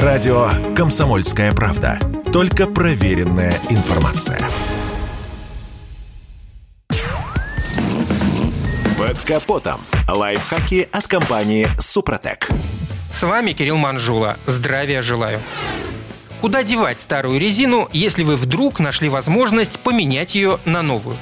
Радио «Комсомольская правда». Только проверенная информация. Под капотом. Лайфхаки от компании «Супротек». С вами Кирилл Манжула. Здравия желаю. Куда девать старую резину, если вы вдруг нашли возможность поменять ее на новую?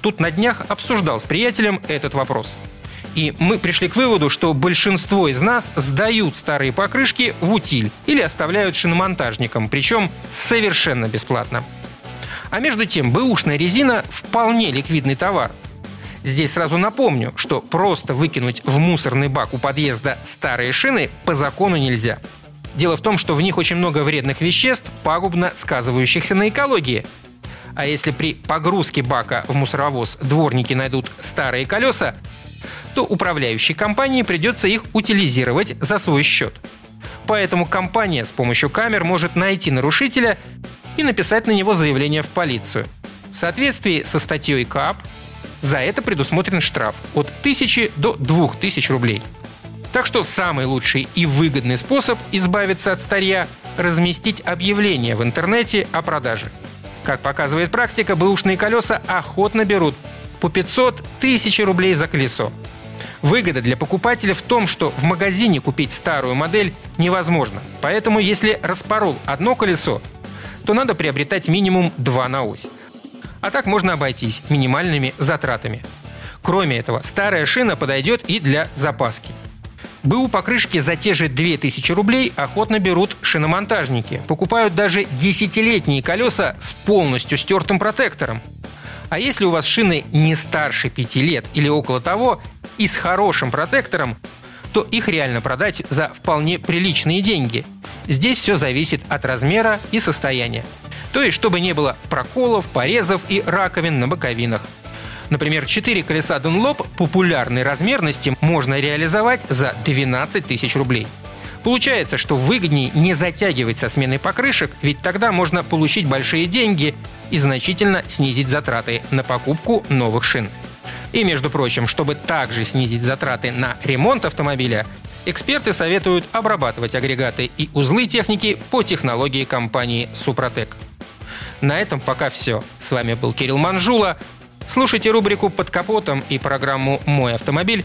Тут на днях обсуждал с приятелем этот вопрос. И мы пришли к выводу, что большинство из нас сдают старые покрышки в утиль или оставляют шиномонтажникам, причем совершенно бесплатно. А между тем, бэушная резина вполне ликвидный товар. Здесь сразу напомню, что просто выкинуть в мусорный бак у подъезда старые шины по закону нельзя. Дело в том, что в них очень много вредных веществ, пагубно сказывающихся на экологии. А если при погрузке бака в мусоровоз дворники найдут старые колеса, то управляющей компании придется их утилизировать за свой счет. Поэтому компания с помощью камер может найти нарушителя и написать на него заявление в полицию. В соответствии со статьей КАП за это предусмотрен штраф от 1000 до 2000 рублей. Так что самый лучший и выгодный способ избавиться от старья – разместить объявление в интернете о продаже. Как показывает практика, бэушные колеса охотно берут по 500 тысяч рублей за колесо. Выгода для покупателя в том, что в магазине купить старую модель невозможно. Поэтому если распорол одно колесо, то надо приобретать минимум два на ось. А так можно обойтись минимальными затратами. Кроме этого, старая шина подойдет и для запаски. БУ покрышки за те же 2000 рублей охотно берут шиномонтажники. Покупают даже десятилетние колеса с полностью стертым протектором. А если у вас шины не старше 5 лет или около того и с хорошим протектором, то их реально продать за вполне приличные деньги. Здесь все зависит от размера и состояния. То есть, чтобы не было проколов, порезов и раковин на боковинах. Например, 4 колеса Dunlop популярной размерности можно реализовать за 12 тысяч рублей. Получается, что выгоднее не затягивать со сменой покрышек, ведь тогда можно получить большие деньги и значительно снизить затраты на покупку новых шин. И, между прочим, чтобы также снизить затраты на ремонт автомобиля, эксперты советуют обрабатывать агрегаты и узлы техники по технологии компании «Супротек». На этом пока все. С вами был Кирилл Манжула. Слушайте рубрику «Под капотом» и программу «Мой автомобиль»